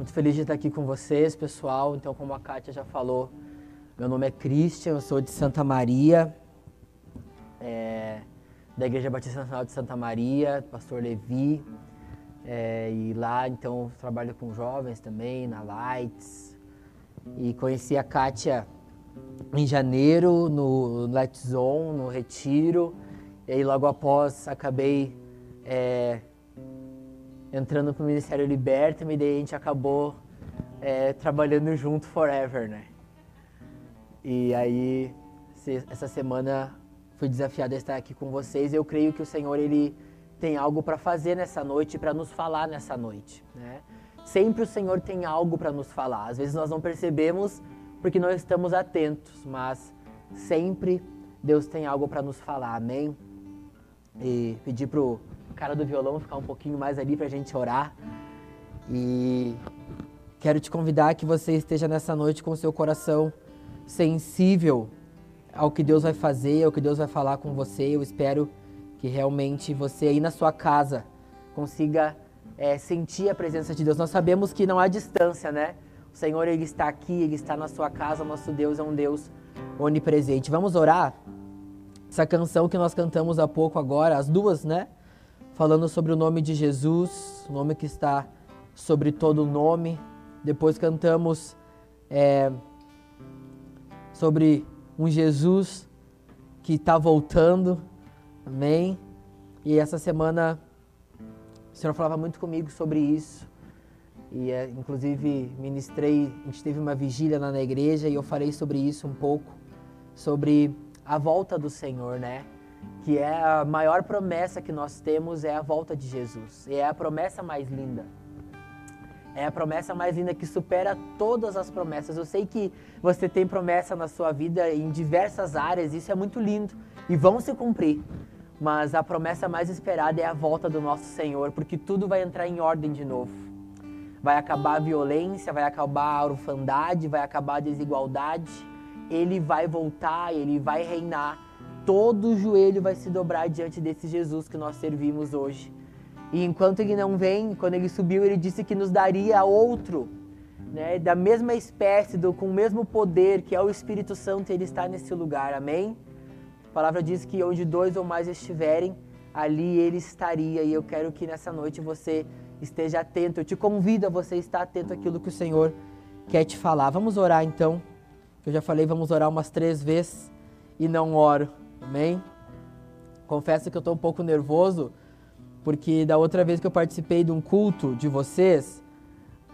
Muito feliz de estar aqui com vocês, pessoal. Então, como a Kátia já falou, meu nome é Christian, eu sou de Santa Maria, é, da Igreja Batista Nacional de Santa Maria, pastor Levi. É, e lá, então, trabalho com jovens também, na Lights. E conheci a Kátia em janeiro, no Light Zone, no Retiro. E aí, logo após, acabei é, entrando para o Ministério Liberta-me, daí a gente acabou é, trabalhando junto forever, né? E aí, essa semana fui desafiado a estar aqui com vocês. Eu creio que o Senhor, Ele tem algo para fazer nessa noite, para nos falar nessa noite, né? Sempre o Senhor tem algo para nos falar. Às vezes nós não percebemos porque não estamos atentos, mas sempre Deus tem algo para nos falar, amém? E pedir pro cara do violão ficar um pouquinho mais ali para a gente orar. E quero te convidar que você esteja nessa noite com seu coração sensível ao que Deus vai fazer, ao que Deus vai falar com você. Eu espero que realmente você aí na sua casa consiga é, sentir a presença de Deus. Nós sabemos que não há distância, né? O Senhor ele está aqui, ele está na sua casa. Nosso Deus é um Deus onipresente. Vamos orar? Essa canção que nós cantamos há pouco agora, as duas, né? Falando sobre o nome de Jesus, o nome que está sobre todo nome. Depois cantamos é, sobre um Jesus que está voltando, amém? E essa semana o Senhor falava muito comigo sobre isso. E é, inclusive ministrei, a gente teve uma vigília lá na igreja e eu falei sobre isso um pouco, sobre a volta do Senhor, né? Que é a maior promessa que nós temos é a volta de Jesus. E é a promessa mais linda. É a promessa mais linda que supera todas as promessas. Eu sei que você tem promessa na sua vida em diversas áreas, isso é muito lindo e vão se cumprir. Mas a promessa mais esperada é a volta do nosso Senhor, porque tudo vai entrar em ordem de novo. Vai acabar a violência, vai acabar a orfandade, vai acabar a desigualdade. Ele vai voltar, ele vai reinar todo joelho vai se dobrar diante desse Jesus que nós servimos hoje. E enquanto ele não vem, quando ele subiu, ele disse que nos daria outro, né, da mesma espécie, do, com o mesmo poder, que é o Espírito Santo, ele está nesse lugar, amém? A palavra diz que onde dois ou mais estiverem, ali ele estaria. E eu quero que nessa noite você esteja atento. Eu te convido a você estar atento àquilo que o Senhor quer te falar. Vamos orar então. Eu já falei, vamos orar umas três vezes e não oro. Amém? Confesso que eu estou um pouco nervoso, porque da outra vez que eu participei de um culto de vocês,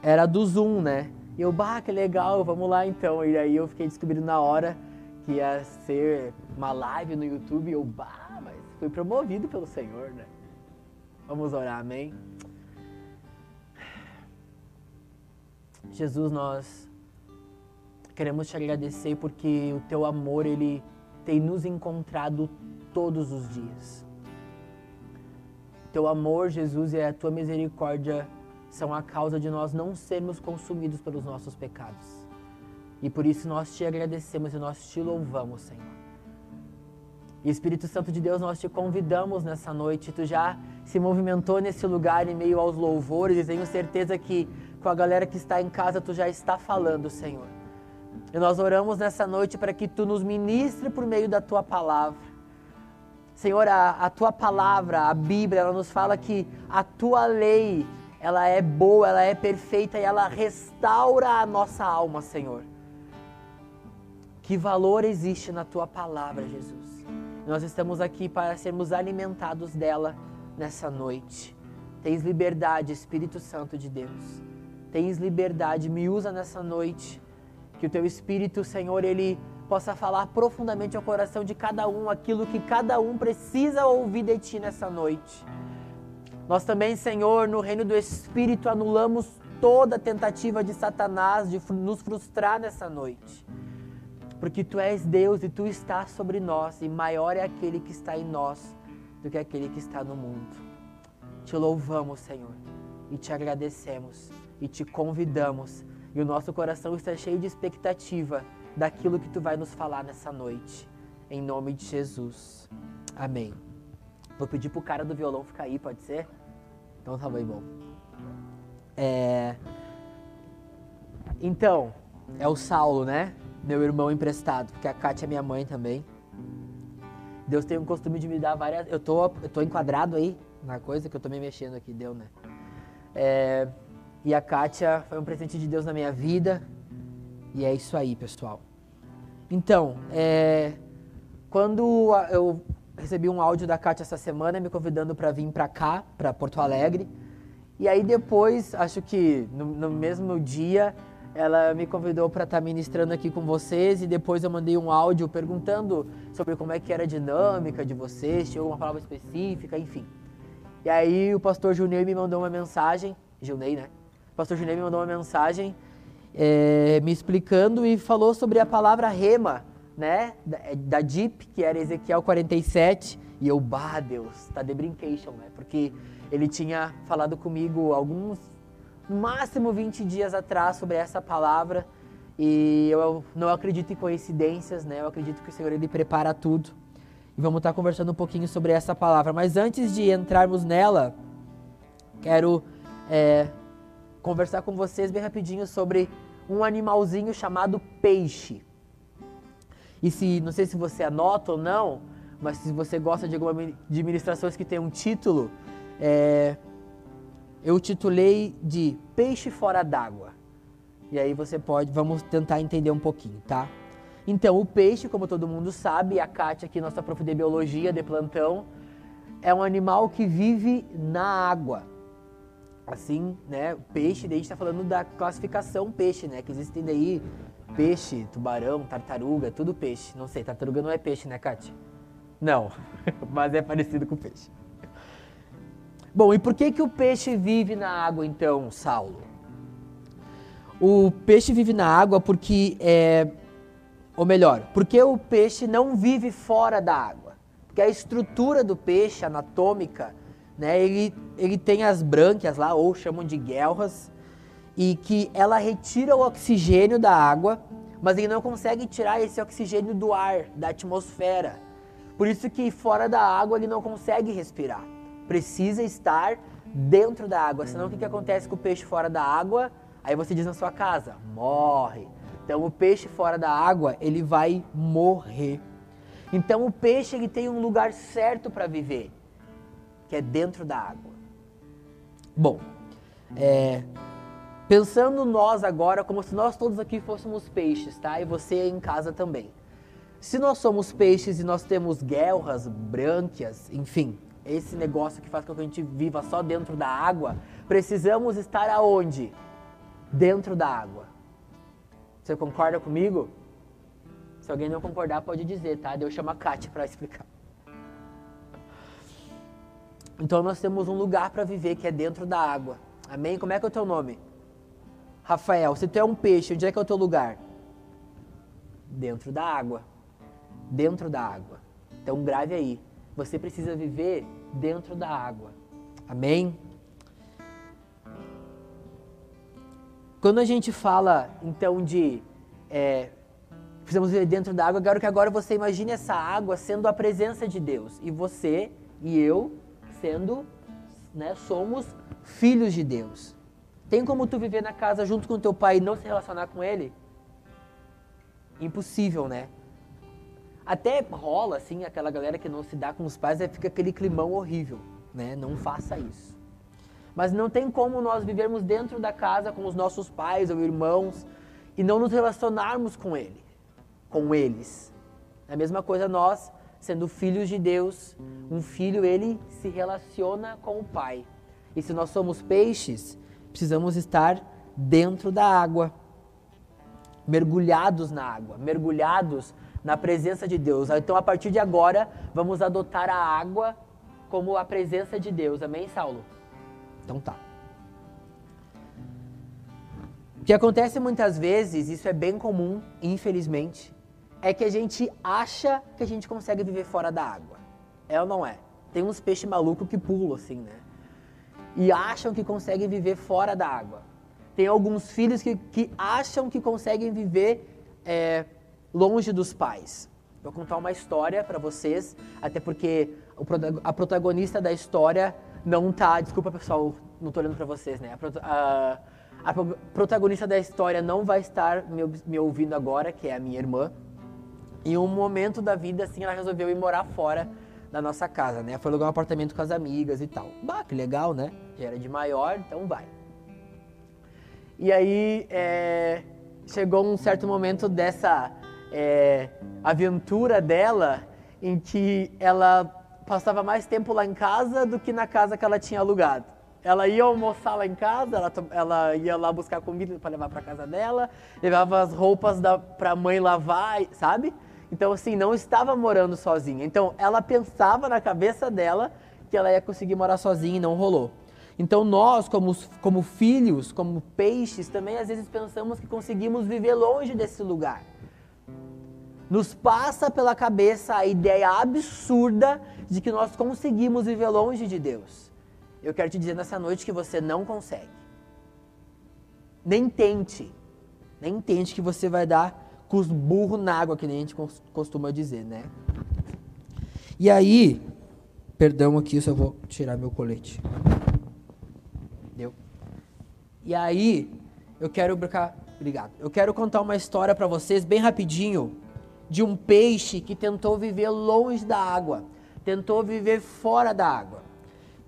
era do Zoom, né? E eu, bah, que legal, vamos lá então. E aí eu fiquei descobrindo na hora que ia ser uma live no YouTube. E eu, bah, mas fui promovido pelo Senhor, né? Vamos orar, amém? Jesus, nós queremos te agradecer porque o teu amor, ele tem nos encontrado todos os dias. Teu amor, Jesus, e a tua misericórdia são a causa de nós não sermos consumidos pelos nossos pecados. E por isso nós te agradecemos e nós te louvamos, Senhor. E Espírito Santo de Deus, nós te convidamos nessa noite. Tu já se movimentou nesse lugar em meio aos louvores e tenho certeza que com a galera que está em casa tu já está falando, Senhor. E nós oramos nessa noite para que tu nos ministre por meio da tua palavra. Senhor, a, a tua palavra, a Bíblia, ela nos fala que a tua lei, ela é boa, ela é perfeita e ela restaura a nossa alma, Senhor. Que valor existe na tua palavra, Jesus? Nós estamos aqui para sermos alimentados dela nessa noite. Tens liberdade, Espírito Santo de Deus. Tens liberdade, me usa nessa noite que o teu Espírito, Senhor, ele possa falar profundamente ao coração de cada um aquilo que cada um precisa ouvir de ti nessa noite. Nós também, Senhor, no reino do Espírito, anulamos toda tentativa de Satanás de nos frustrar nessa noite. Porque tu és Deus e tu estás sobre nós, e maior é aquele que está em nós do que aquele que está no mundo. Te louvamos, Senhor, e te agradecemos, e te convidamos e o nosso coração está cheio de expectativa daquilo que tu vai nos falar nessa noite. Em nome de Jesus. Amém. Vou pedir pro cara do violão ficar aí, pode ser? Então tá bem bom. É... Então, é o Saulo, né? Meu irmão emprestado, porque a Kátia é minha mãe também. Deus tem um costume de me dar várias. Eu tô, eu tô enquadrado aí na coisa que eu tô me mexendo aqui, deu, né? É... E a Kátia foi um presente de Deus na minha vida. E é isso aí, pessoal. Então, é... quando eu recebi um áudio da Kátia essa semana me convidando para vir para cá, para Porto Alegre. E aí depois, acho que no, no mesmo dia, ela me convidou para estar tá ministrando aqui com vocês e depois eu mandei um áudio perguntando sobre como é que era a dinâmica de vocês, tinha alguma palavra específica, enfim. E aí o pastor Junei me mandou uma mensagem, Junei, né? O pastor Junei me mandou uma mensagem é, me explicando e falou sobre a palavra rema, né? Da, da DIP, que era Ezequiel 47, e eu, bah, Deus, tá de brincation, né? Porque ele tinha falado comigo alguns no máximo 20 dias atrás sobre essa palavra e eu não acredito em coincidências, né? Eu acredito que o Senhor ele prepara tudo. E vamos estar conversando um pouquinho sobre essa palavra. Mas antes de entrarmos nela, quero é, conversar com vocês bem rapidinho sobre um animalzinho chamado peixe. E se não sei se você anota ou não, mas se você gosta de alguma de ministrações que tem um título, é, eu titulei de Peixe Fora d'Água. E aí você pode, vamos tentar entender um pouquinho, tá? Então, o peixe, como todo mundo sabe, a Kátia aqui, nossa prof de biologia de plantão, é um animal que vive na água. Assim, né? Peixe, daí a gente está falando da classificação peixe, né? Que existem daí peixe, tubarão, tartaruga, tudo peixe. Não sei, tartaruga não é peixe, né, Kátia? Não, mas é parecido com peixe. Bom, e por que, que o peixe vive na água então, Saulo? O peixe vive na água porque é. Ou melhor, porque o peixe não vive fora da água. Porque a estrutura do peixe anatômica, né, ele, ele tem as brânquias lá, ou chamam de guelras, e que ela retira o oxigênio da água, mas ele não consegue tirar esse oxigênio do ar, da atmosfera. Por isso que fora da água ele não consegue respirar precisa estar dentro da água. Senão o que, que acontece com o peixe fora da água? Aí você diz na sua casa, morre. Então o peixe fora da água, ele vai morrer. Então o peixe ele tem um lugar certo para viver, que é dentro da água. Bom, é, pensando nós agora como se nós todos aqui fôssemos peixes, tá? E você em casa também. Se nós somos peixes e nós temos guelras, brânquias, enfim, esse negócio que faz com que a gente viva só dentro da água, precisamos estar aonde? Dentro da água. Você concorda comigo? Se alguém não concordar, pode dizer, tá? Eu chamo a Kátia para explicar. Então nós temos um lugar para viver que é dentro da água. Amém? Como é que é o teu nome? Rafael, se tu é um peixe, onde é que é o teu lugar? Dentro da água. Dentro da água. Então grave aí. Você precisa viver dentro da água. Amém? Quando a gente fala então de é, precisamos viver dentro da água, eu quero que agora você imagine essa água sendo a presença de Deus e você e eu sendo, né, somos filhos de Deus. Tem como tu viver na casa junto com teu pai e não se relacionar com ele? Impossível, né? Até rola, assim, aquela galera que não se dá com os pais, aí fica aquele climão horrível, né? Não faça isso. Mas não tem como nós vivermos dentro da casa com os nossos pais ou irmãos e não nos relacionarmos com ele, com eles. É a mesma coisa nós, sendo filhos de Deus, um filho ele se relaciona com o pai. E se nós somos peixes, precisamos estar dentro da água, mergulhados na água, mergulhados na presença de Deus. Então, a partir de agora, vamos adotar a água como a presença de Deus. Amém, Saulo? Então tá. O que acontece muitas vezes, isso é bem comum, infelizmente, é que a gente acha que a gente consegue viver fora da água. É ou não é? Tem uns peixes malucos que pulam assim, né? E acham que conseguem viver fora da água. Tem alguns filhos que, que acham que conseguem viver é, longe dos pais. Vou contar uma história para vocês, até porque a protagonista da história não tá. Desculpa, pessoal, não tô olhando para vocês, né? A, a, A protagonista da história não vai estar me, me ouvindo agora, que é a minha irmã. Em um momento da vida, assim, ela resolveu ir morar fora da nossa casa, né? Foi alugar um apartamento com as amigas e tal. Bah, que legal, né? Já era de maior, então vai. E aí, é, chegou um certo momento dessa é, aventura dela em que ela passava mais tempo lá em casa do que na casa que ela tinha alugado. Ela ia almoçar lá em casa, ela, ela ia lá buscar comida para levar para casa dela, levava as roupas para a mãe lavar, sabe? Então, assim, não estava morando sozinha. Então, ela pensava na cabeça dela que ela ia conseguir morar sozinha e não rolou. Então nós, como, como filhos, como peixes, também às vezes pensamos que conseguimos viver longe desse lugar. Nos passa pela cabeça a ideia absurda de que nós conseguimos viver longe de Deus. Eu quero te dizer nessa noite que você não consegue. Nem tente. Nem tente que você vai dar com os burros na água, que nem a gente costuma dizer, né? E aí, perdão aqui, eu só vou tirar meu colete. E aí, eu quero obrigado. Eu quero contar uma história para vocês bem rapidinho de um peixe que tentou viver longe da água, tentou viver fora da água.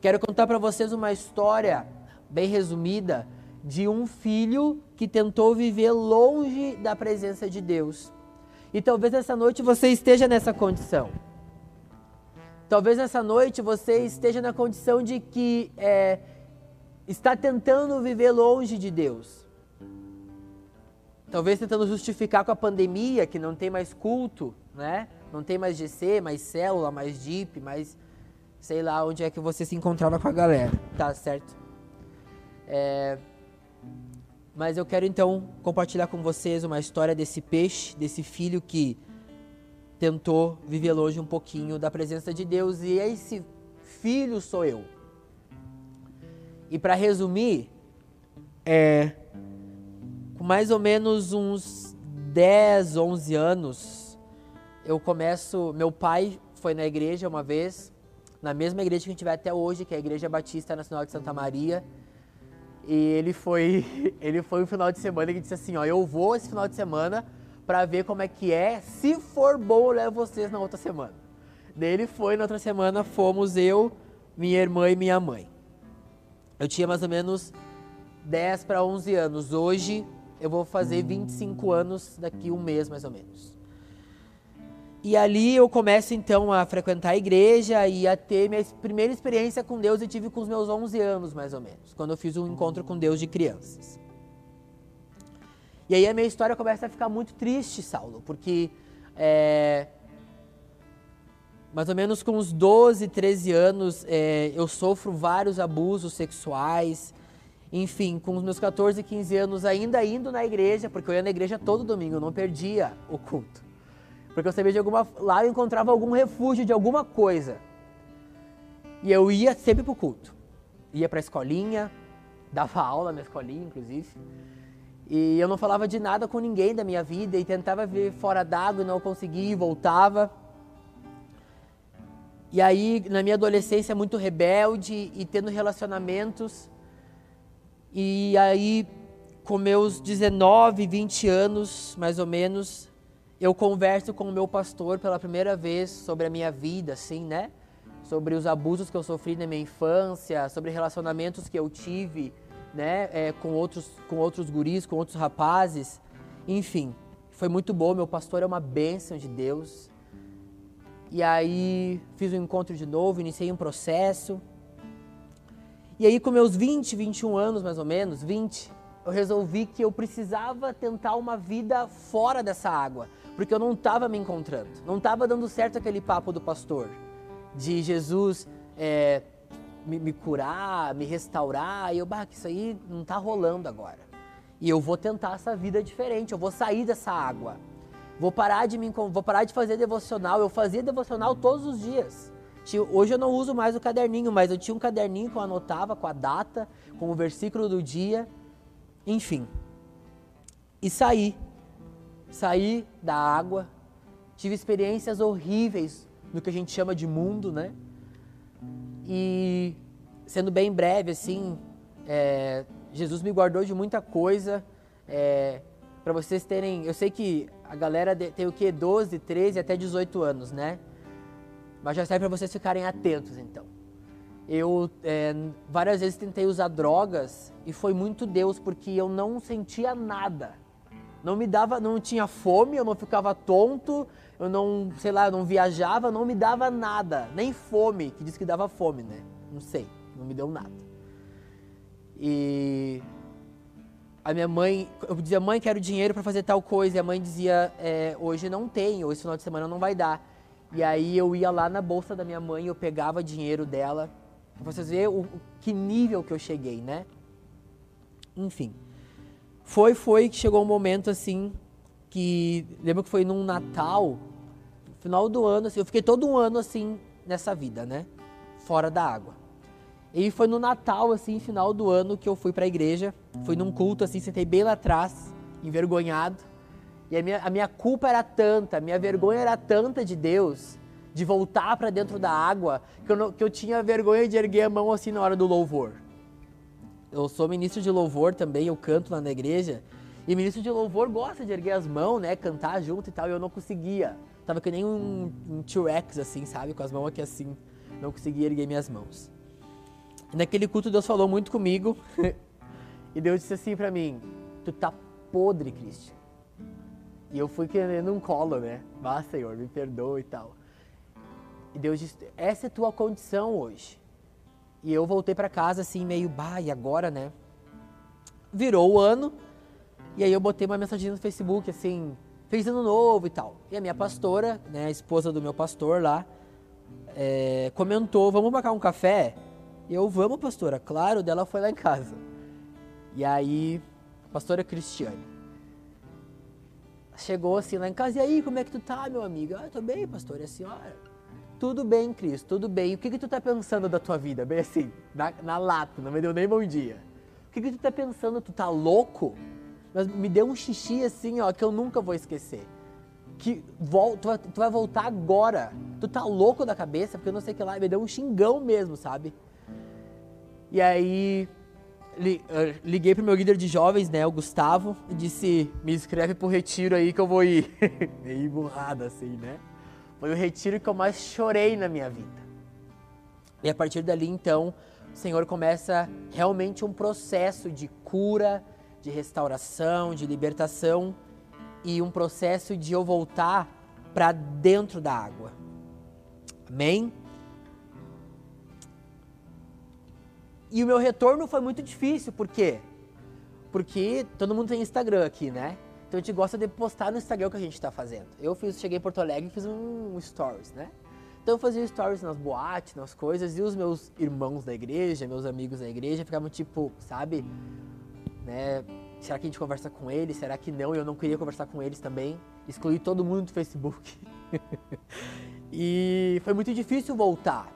Quero contar para vocês uma história bem resumida de um filho que tentou viver longe da presença de Deus. E talvez essa noite você esteja nessa condição. Talvez nessa noite você esteja na condição de que é, está tentando viver longe de Deus. Talvez tentando justificar com a pandemia que não tem mais culto, né? Não tem mais GC, mais célula, mais DIP, mais sei lá onde é que você se encontrava com a galera, tá certo? É... Mas eu quero então compartilhar com vocês uma história desse peixe, desse filho que tentou viver longe um pouquinho da presença de Deus e esse filho sou eu. E para resumir, é, com mais ou menos uns 10, 11 anos, eu começo. Meu pai foi na igreja uma vez, na mesma igreja que a gente vai até hoje, que é a Igreja Batista Nacional de Santa Maria. E ele foi, ele foi um final de semana que disse assim, ó, eu vou esse final de semana para ver como é que é. Se for bom, eu levo vocês na outra semana. Daí ele foi, na outra semana fomos eu, minha irmã e minha mãe. Eu tinha mais ou menos 10 para 11 anos. Hoje eu vou fazer 25 anos daqui um mês mais ou menos. E ali eu começo então a frequentar a igreja e a ter minha primeira experiência com Deus eu tive com os meus 11 anos mais ou menos, quando eu fiz um encontro com Deus de crianças. E aí a minha história começa a ficar muito triste, Saulo, porque é, mais ou menos com uns 12, 13 anos, é, eu sofro vários abusos sexuais. Enfim, com os meus 14, 15 anos ainda indo na igreja, porque eu ia na igreja todo domingo, eu não perdia o culto. Porque eu sabia de alguma. Lá eu encontrava algum refúgio de alguma coisa. E eu ia sempre pro culto. Ia pra escolinha, dava aula na escolinha, inclusive. E eu não falava de nada com ninguém da minha vida e tentava ver fora d'água e não conseguia e voltava. E aí, na minha adolescência, muito rebelde e tendo relacionamentos. E aí, com meus 19, 20 anos, mais ou menos, eu converso com o meu pastor pela primeira vez sobre a minha vida, assim, né? Sobre os abusos que eu sofri na minha infância, sobre relacionamentos que eu tive, né? É, com, outros, com outros guris, com outros rapazes. Enfim, foi muito bom. Meu pastor é uma bênção de Deus. E aí fiz um encontro de novo, iniciei um processo. E aí com meus 20, 21 anos mais ou menos, 20, eu resolvi que eu precisava tentar uma vida fora dessa água, porque eu não estava me encontrando, não estava dando certo aquele papo do pastor, de Jesus é, me, me, curar, me restaurar, e eu, bah, isso aí não está rolando agora. E eu vou tentar essa vida diferente, eu vou sair dessa água. Vou parar de me, vou parar de fazer devocional. Eu fazia devocional todos os dias. Hoje eu não uso mais o caderninho, mas eu tinha um caderninho que eu anotava com a data, com o versículo do dia, enfim. E saí. Saí da água. Tive experiências horríveis no que a gente chama de mundo, né? E sendo bem breve, assim, é, Jesus me guardou de muita coisa. É, para vocês terem, eu sei que a galera tem o que 12, 13 até 18 anos, né? Mas já serve para vocês ficarem atentos, então. Eu é, várias vezes tentei usar drogas e foi muito Deus porque eu não sentia nada. Não me dava, não tinha fome, eu não ficava tonto, eu não, sei lá, não viajava, não me dava nada, nem fome, que diz que dava fome, né? Não sei, não me deu nada. E a minha mãe, eu dizia, mãe, quero dinheiro para fazer tal coisa, e a mãe dizia, é, hoje não tenho, esse final de semana não vai dar. E aí eu ia lá na bolsa da minha mãe, eu pegava dinheiro dela, pra vocês verem o, que nível que eu cheguei, né? Enfim. Foi, foi que chegou um momento assim, que, lembro que foi num Natal, final do ano, assim, eu fiquei todo um ano assim, nessa vida, né? Fora da água. E foi no Natal, assim, final do ano, que eu fui para a igreja. Fui num culto, assim, sentei bem lá atrás, envergonhado. E a minha, a minha culpa era tanta, a minha vergonha era tanta de Deus, de voltar para dentro da água, que eu, não, que eu tinha vergonha de erguer a mão assim na hora do louvor. Eu sou ministro de louvor também, eu canto lá na igreja. E ministro de louvor gosta de erguer as mãos, né? Cantar junto e tal. E eu não conseguia. Tava que nem um, um T-Rex, assim, sabe? Com as mãos aqui assim. Não conseguia erguer minhas mãos. Naquele culto Deus falou muito comigo e Deus disse assim para mim: Tu tá podre, Cristian. E eu fui querendo um colo, né? Vá, Senhor, me perdoa e tal. E Deus disse: Essa é tua condição hoje. E eu voltei para casa assim, meio, bah, e agora, né? Virou o ano. E aí eu botei uma mensagem no Facebook assim: Feliz ano novo e tal. E a minha pastora, né, a esposa do meu pastor lá, é, comentou: Vamos marcar um café? E eu, vamos, pastora. Claro, dela foi lá em casa. E aí, a pastora Cristiane. Chegou assim lá em casa, e aí, como é que tu tá, meu amigo? Ah, eu tô bem, pastor. E a senhora? Tudo bem, Cris, tudo bem. O que que tu tá pensando da tua vida? Bem assim, na, na lata, não me deu nem bom dia. O que que tu tá pensando? Tu tá louco? Mas me deu um xixi assim, ó, que eu nunca vou esquecer. Que vol, tu, vai, tu vai voltar agora. Tu tá louco da cabeça, porque eu não sei o que lá. Me deu um xingão mesmo, sabe? E aí liguei pro meu líder de jovens, né, o Gustavo, e disse: "Me inscreve pro retiro aí que eu vou ir". Meio burrada assim, né? Foi o retiro que eu mais chorei na minha vida. E a partir dali, então, o Senhor começa realmente um processo de cura, de restauração, de libertação e um processo de eu voltar para dentro da água. Amém? E o meu retorno foi muito difícil, por quê? Porque todo mundo tem Instagram aqui, né? Então a gente gosta de postar no Instagram o que a gente está fazendo. Eu fiz, cheguei em Porto Alegre e fiz um stories, né? Então eu fazia stories nas boates, nas coisas, e os meus irmãos da igreja, meus amigos da igreja, ficavam tipo, sabe? Né? Será que a gente conversa com eles? Será que não? Eu não queria conversar com eles também. Excluí todo mundo do Facebook. e foi muito difícil voltar.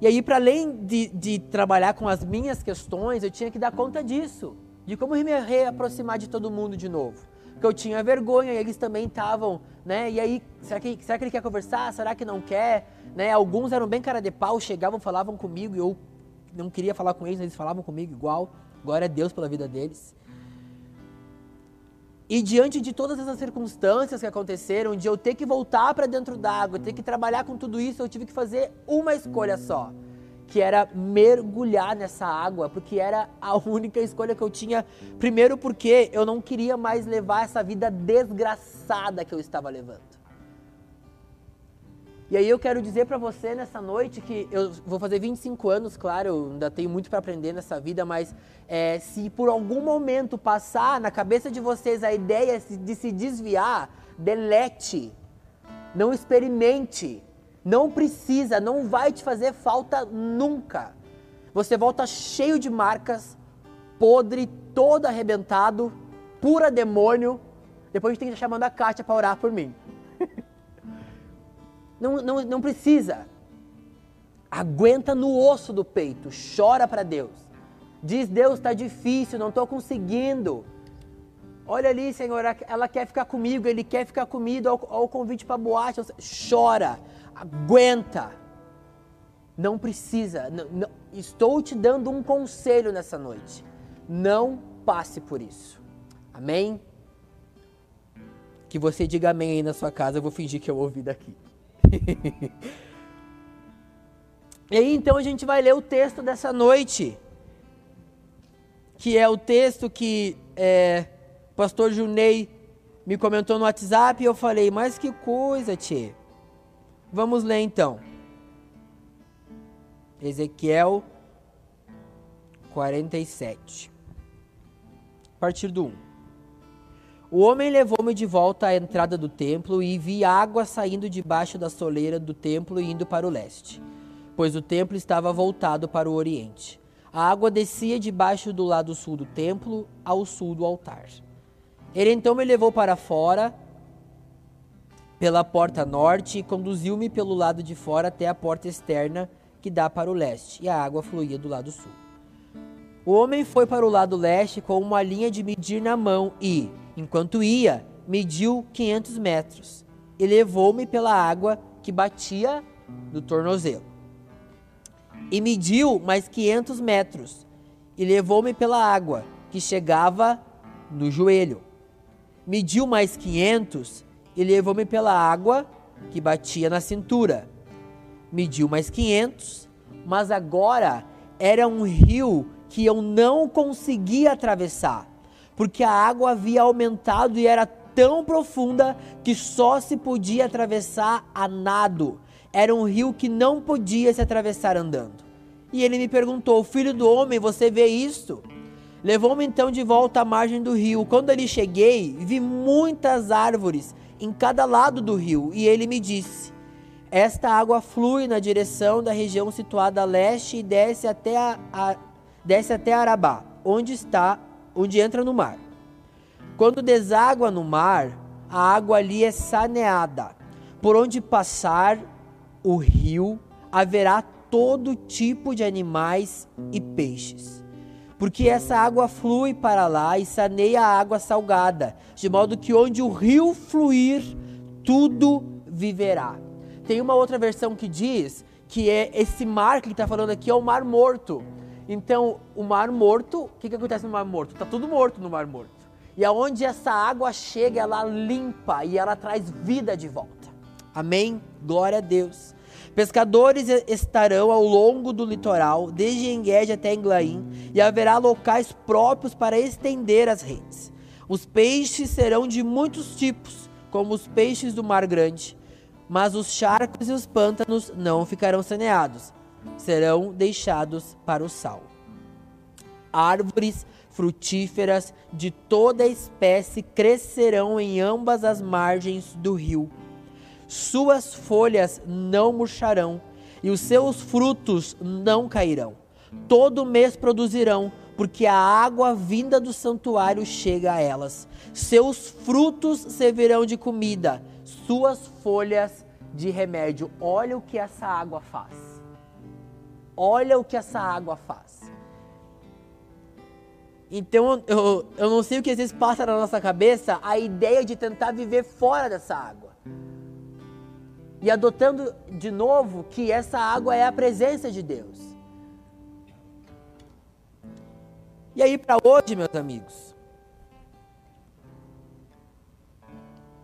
E aí, para além de, de trabalhar com as minhas questões, eu tinha que dar conta disso, de como me reaproximar de todo mundo de novo. Porque eu tinha vergonha e eles também estavam, né? E aí, será que, será que ele quer conversar? Será que não quer? Né? Alguns eram bem cara de pau, chegavam, falavam comigo e eu não queria falar com eles, eles falavam comigo igual. Glória a Deus pela vida deles. E diante de todas essas circunstâncias que aconteceram, de eu ter que voltar para dentro d'água, ter que trabalhar com tudo isso, eu tive que fazer uma escolha só, que era mergulhar nessa água, porque era a única escolha que eu tinha. Primeiro, porque eu não queria mais levar essa vida desgraçada que eu estava levando. E aí eu quero dizer para você nessa noite que eu vou fazer 25 anos, claro, eu ainda tenho muito para aprender nessa vida, mas é, se por algum momento passar na cabeça de vocês a ideia de se desviar, delete, não experimente, não precisa, não vai te fazer falta nunca. Você volta cheio de marcas, podre, todo arrebentado, pura demônio. Depois a gente tem que chamar a Kátia para orar por mim. Não, não, não precisa. Aguenta no osso do peito, chora para Deus. Diz: Deus, está difícil, não estou conseguindo. Olha ali, Senhor, ela quer ficar comigo, ele quer ficar comigo, olha o convite para boate. Chora, aguenta. Não precisa, não, não, estou te dando um conselho nessa noite. Não passe por isso. Amém? Que você diga amém aí na sua casa, eu vou fingir que eu ouvi daqui. e aí então a gente vai ler o texto dessa noite, que é o texto que é, pastor Junei me comentou no WhatsApp e eu falei, mas que coisa, tchê. Vamos ler então. Ezequiel 47. A partir do 1. O homem levou-me de volta à entrada do templo e vi água saindo debaixo da soleira do templo e indo para o leste, pois o templo estava voltado para o oriente. A água descia debaixo do lado sul do templo, ao sul do altar. Ele então me levou para fora pela porta norte e conduziu-me pelo lado de fora até a porta externa que dá para o leste, e a água fluía do lado sul. O homem foi para o lado leste com uma linha de medir na mão e, enquanto ia, mediu 500 metros e levou-me pela água que batia no tornozelo. E mediu mais 500 metros e levou-me pela água que chegava no joelho. Mediu mais 500 e levou-me pela água que batia na cintura. Mediu mais 500, mas agora era um rio que eu não conseguia atravessar, porque a água havia aumentado e era tão profunda que só se podia atravessar a nado. Era um rio que não podia se atravessar andando. E ele me perguntou: Filho do homem, você vê isto? Levou-me então de volta à margem do rio. Quando ali cheguei, vi muitas árvores em cada lado do rio, e ele me disse: Esta água flui na direção da região situada a leste e desce até a, a desce até Arabá, onde está, onde entra no mar. Quando deságua no mar, a água ali é saneada. Por onde passar o rio, haverá todo tipo de animais e peixes. Porque essa água flui para lá e saneia a água salgada, de modo que onde o rio fluir, tudo viverá. Tem uma outra versão que diz que é esse mar que ele está falando aqui é o mar morto. Então, o mar morto, o que, que acontece no mar morto? Está tudo morto no mar morto. E aonde essa água chega, ela limpa e ela traz vida de volta. Amém? Glória a Deus. Pescadores estarão ao longo do litoral, desde Enguede até Englaim, e haverá locais próprios para estender as redes. Os peixes serão de muitos tipos, como os peixes do mar grande, mas os charcos e os pântanos não ficarão saneados serão deixados para o sal. Árvores frutíferas de toda espécie crescerão em ambas as margens do rio. Suas folhas não murcharão e os seus frutos não cairão. Todo mês produzirão, porque a água vinda do santuário chega a elas. Seus frutos servirão de comida, suas folhas de remédio. Olha o que essa água faz. Olha o que essa água faz. Então eu, eu não sei o que às vezes passa na nossa cabeça a ideia de tentar viver fora dessa água. E adotando de novo que essa água é a presença de Deus. E aí para hoje, meus amigos,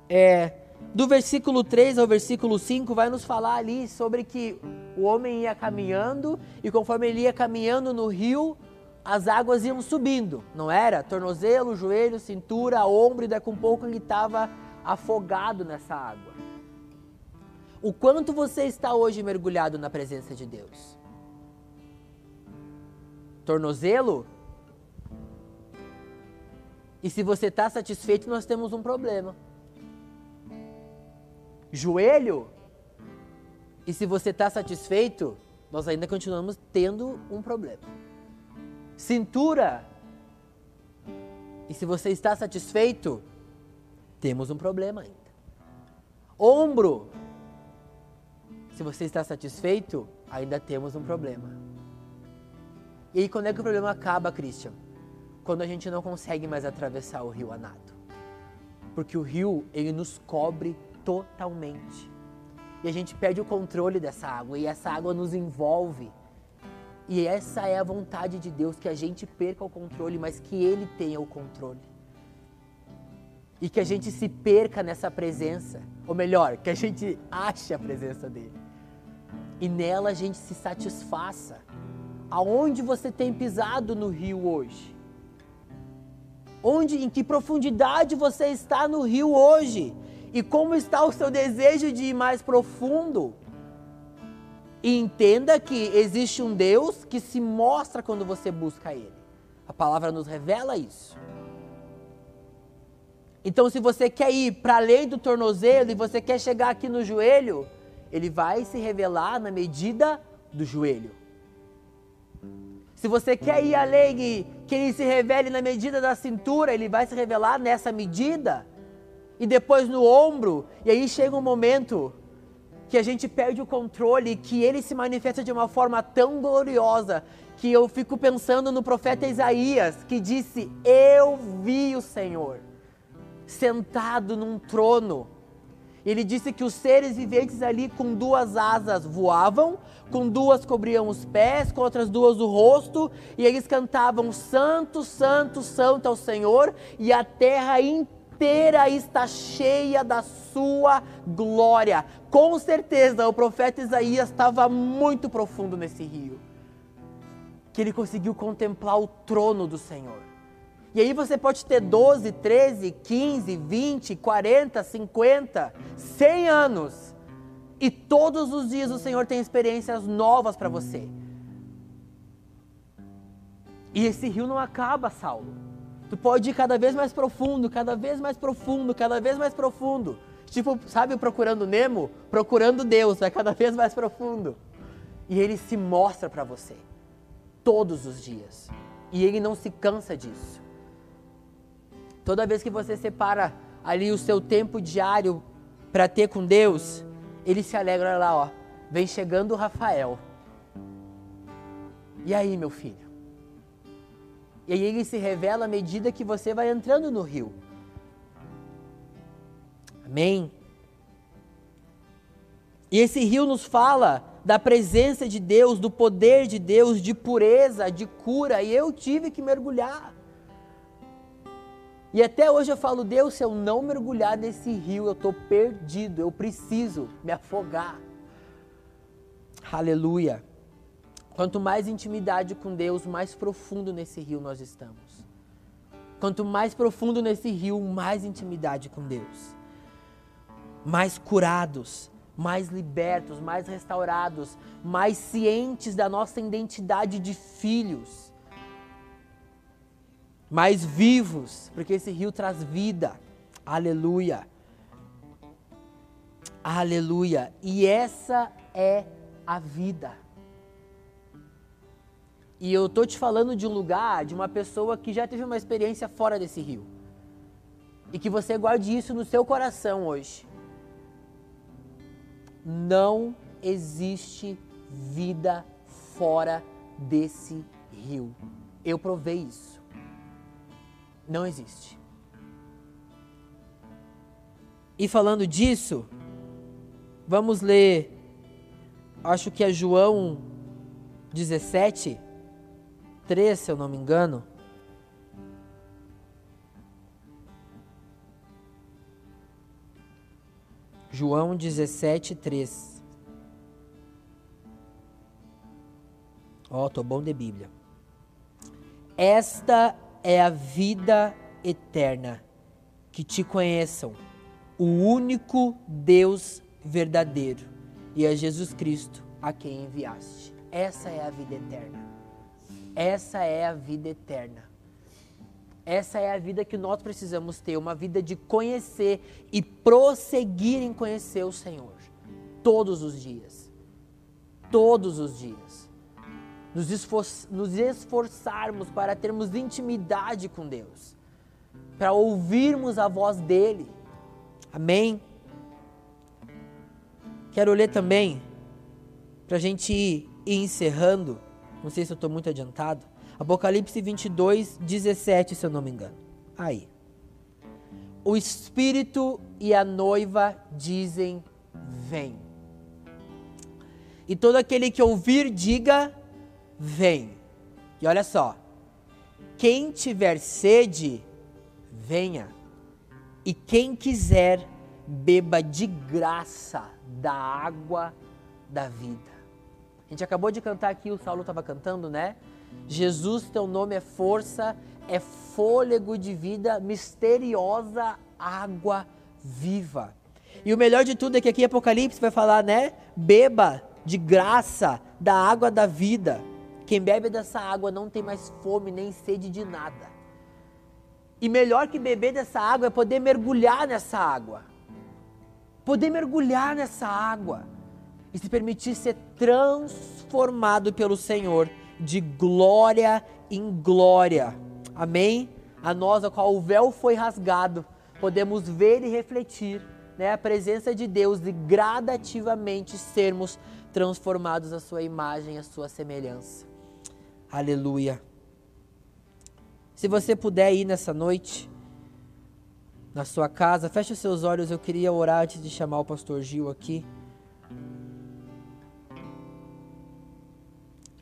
é, do versículo 3 ao versículo 5 vai nos falar ali sobre que o homem ia caminhando e conforme ele ia caminhando no rio, as águas iam subindo, não era? Tornozelo, joelho, cintura, ombro, e a um pouco ele estava afogado nessa água. O quanto você está hoje mergulhado na presença de Deus? Tornozelo? E se você está satisfeito, nós temos um problema. Joelho? E se você está satisfeito, nós ainda continuamos tendo um problema. Cintura. E se você está satisfeito, temos um problema ainda. Ombro. Se você está satisfeito, ainda temos um problema. E aí, quando é que o problema acaba, Christian? Quando a gente não consegue mais atravessar o rio a nado. Porque o rio, ele nos cobre totalmente e a gente perde o controle dessa água e essa água nos envolve. E essa é a vontade de Deus, que a gente perca o controle, mas que Ele tenha o controle. E que a gente se perca nessa presença, ou melhor, que a gente ache a presença dEle. E nela a gente se satisfaça. Aonde você tem pisado no rio hoje? Onde, em que profundidade você está no rio hoje? E como está o seu desejo de ir mais profundo? E entenda que existe um Deus que se mostra quando você busca Ele. A palavra nos revela isso. Então, se você quer ir para além do tornozelo e você quer chegar aqui no joelho, Ele vai se revelar na medida do joelho. Se você quer ir além e que Ele se revele na medida da cintura, Ele vai se revelar nessa medida. E depois no ombro, e aí chega um momento que a gente perde o controle, que ele se manifesta de uma forma tão gloriosa, que eu fico pensando no profeta Isaías, que disse: Eu vi o Senhor sentado num trono. Ele disse que os seres viventes ali com duas asas voavam, com duas cobriam os pés, com outras duas o rosto, e eles cantavam: Santo, Santo, Santo ao Senhor, e a terra inteira inteira está cheia da sua glória. Com certeza o profeta Isaías estava muito profundo nesse rio. Que ele conseguiu contemplar o trono do Senhor. E aí você pode ter 12, 13, 15, 20, 40, 50, 100 anos. E todos os dias o Senhor tem experiências novas para você. E esse rio não acaba, Saulo. Tu pode ir cada vez mais profundo, cada vez mais profundo, cada vez mais profundo. Tipo, sabe procurando Nemo? Procurando Deus, vai cada vez mais profundo. E ele se mostra para você todos os dias. E ele não se cansa disso. Toda vez que você separa ali o seu tempo diário para ter com Deus, ele se alegra lá, ó. Vem chegando o Rafael. E aí, meu filho? E aí ele se revela à medida que você vai entrando no rio. Amém? E esse rio nos fala da presença de Deus, do poder de Deus, de pureza, de cura, e eu tive que mergulhar. E até hoje eu falo, Deus, se eu não mergulhar nesse rio, eu estou perdido, eu preciso me afogar. Aleluia. Quanto mais intimidade com Deus, mais profundo nesse rio nós estamos. Quanto mais profundo nesse rio, mais intimidade com Deus. Mais curados, mais libertos, mais restaurados, mais cientes da nossa identidade de filhos. Mais vivos, porque esse rio traz vida. Aleluia. Aleluia. E essa é a vida. E eu tô te falando de um lugar, de uma pessoa que já teve uma experiência fora desse rio. E que você guarde isso no seu coração hoje. Não existe vida fora desse rio. Eu provei isso. Não existe. E falando disso, vamos ler, acho que é João 17, 3, se eu não me engano. João 17, 3. Ó, oh, tô bom de Bíblia. Esta é a vida eterna, que te conheçam, o único Deus verdadeiro, e a Jesus Cristo a quem enviaste. Essa é a vida eterna. Essa é a vida eterna. Essa é a vida que nós precisamos ter, uma vida de conhecer e prosseguir em conhecer o Senhor todos os dias. Todos os dias. Nos, nos esforçarmos para termos intimidade com Deus, para ouvirmos a voz dEle. Amém? Quero ler também, para a gente ir encerrando, não sei se eu estou muito adiantado. Apocalipse 22, 17, se eu não me engano. Aí. O Espírito e a noiva dizem: Vem. E todo aquele que ouvir, diga: vem. E olha só, quem tiver sede, venha. E quem quiser, beba de graça da água da vida. A gente acabou de cantar aqui, o Saulo estava cantando, né? Jesus, teu nome é força, é fôlego de vida, misteriosa água viva. E o melhor de tudo é que aqui Apocalipse vai falar, né? Beba de graça da água da vida. Quem bebe dessa água não tem mais fome nem sede de nada. E melhor que beber dessa água é poder mergulhar nessa água. Poder mergulhar nessa água e se permitir ser transformado pelo Senhor de glória em glória. Amém? A nós, a qual o véu foi rasgado, podemos ver e refletir né, a presença de Deus e gradativamente sermos transformados à sua imagem, à sua semelhança. Aleluia. Se você puder ir nessa noite, na sua casa, feche os seus olhos. Eu queria orar antes de chamar o pastor Gil aqui.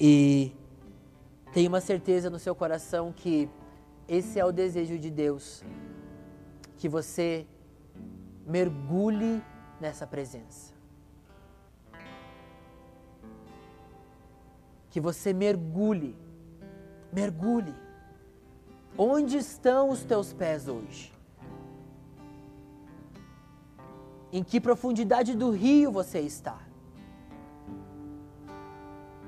E tenha uma certeza no seu coração que esse é o desejo de Deus. Que você mergulhe nessa presença. Que você mergulhe, mergulhe. Onde estão os teus pés hoje? Em que profundidade do rio você está?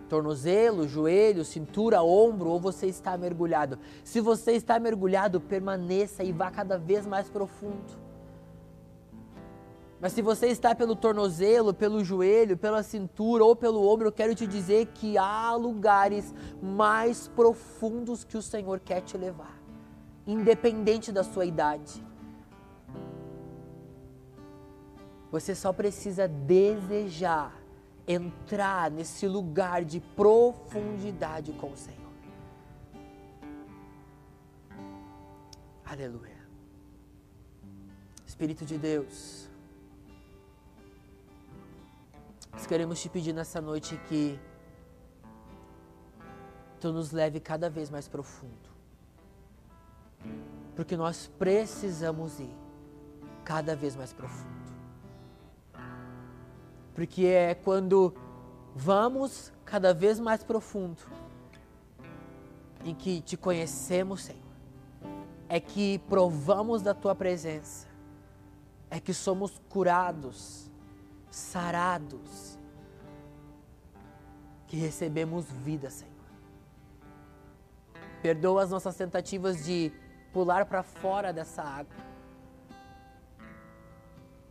tornozelo, joelho, cintura, ombro, ou você está mergulhado. Se você está mergulhado, permaneça e vá cada vez mais profundo. Mas se você está pelo tornozelo, pelo joelho, pela cintura ou pelo ombro, eu quero te dizer que há lugares mais profundos que o Senhor quer te levar, independente da sua idade. Você só precisa desejar entrar nesse lugar de profundidade com o Senhor. Aleluia. Espírito de Deus, nós queremos te pedir nessa noite que tu nos leve cada vez mais profundo. Porque nós precisamos ir cada vez mais profundo. Porque é quando vamos cada vez mais profundo em que te conhecemos, Senhor, é que provamos da tua presença, é que somos curados, sarados, que recebemos vida, Senhor. Perdoa as nossas tentativas de pular para fora dessa água.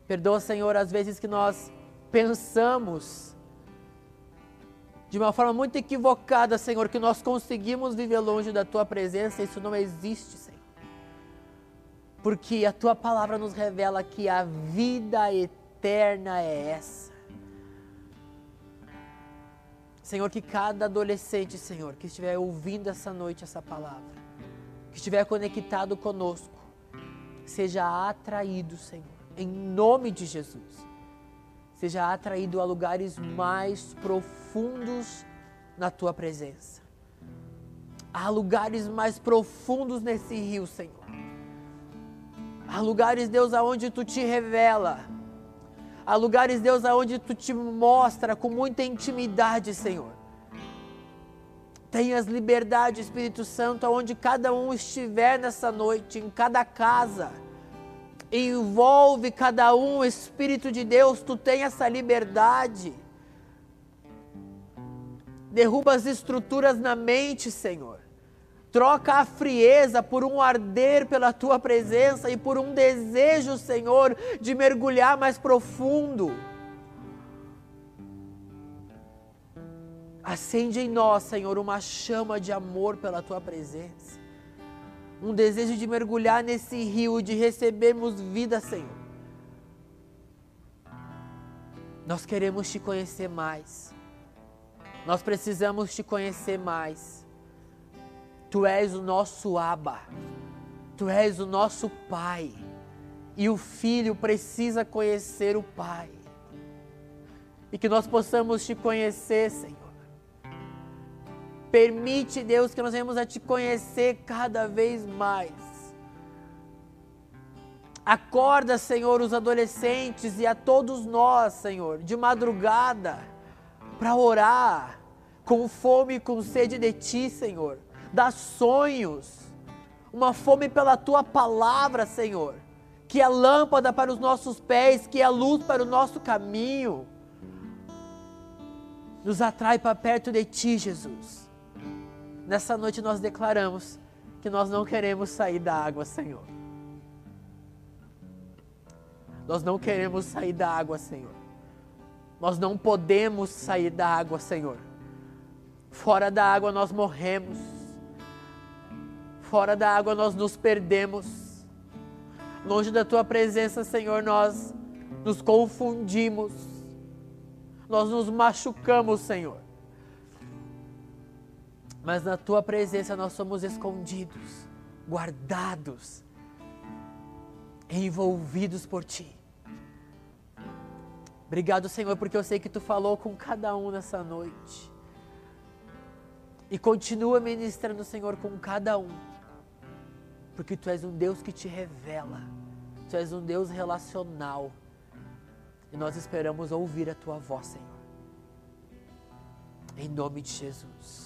Perdoa, Senhor, as vezes que nós pensamos de uma forma muito equivocada, Senhor, que nós conseguimos viver longe da tua presença, isso não existe, Senhor. Porque a tua palavra nos revela que a vida eterna é essa. Senhor, que cada adolescente, Senhor, que estiver ouvindo essa noite essa palavra, que estiver conectado conosco, seja atraído, Senhor, em nome de Jesus seja atraído a lugares mais profundos na tua presença. Há lugares mais profundos nesse rio, Senhor. Há lugares, Deus, aonde tu te revela. Há lugares, Deus, aonde tu te mostra com muita intimidade, Senhor. Tenhas liberdade, Espírito Santo, aonde cada um estiver nessa noite, em cada casa envolve cada um, Espírito de Deus, tu tem essa liberdade. Derruba as estruturas na mente, Senhor. Troca a frieza por um arder pela tua presença e por um desejo, Senhor, de mergulhar mais profundo. Acende em nós, Senhor, uma chama de amor pela tua presença um desejo de mergulhar nesse rio, de recebermos vida, Senhor. Nós queremos te conhecer mais. Nós precisamos te conhecer mais. Tu és o nosso Abba. Tu és o nosso Pai. E o filho precisa conhecer o Pai. E que nós possamos te conhecer, Senhor Permite, Deus, que nós venhamos a te conhecer cada vez mais. Acorda, Senhor, os adolescentes e a todos nós, Senhor, de madrugada, para orar, com fome e com sede de Ti, Senhor. Dá sonhos, uma fome pela Tua palavra, Senhor, que é lâmpada para os nossos pés, que é luz para o nosso caminho. Nos atrai para perto de Ti, Jesus. Nessa noite nós declaramos que nós não queremos sair da água, Senhor. Nós não queremos sair da água, Senhor. Nós não podemos sair da água, Senhor. Fora da água nós morremos. Fora da água nós nos perdemos. Longe da tua presença, Senhor, nós nos confundimos. Nós nos machucamos, Senhor. Mas na tua presença nós somos escondidos, guardados, envolvidos por ti. Obrigado, Senhor, porque eu sei que tu falou com cada um nessa noite. E continua ministrando, Senhor, com cada um. Porque tu és um Deus que te revela. Tu és um Deus relacional. E nós esperamos ouvir a tua voz, Senhor. Em nome de Jesus.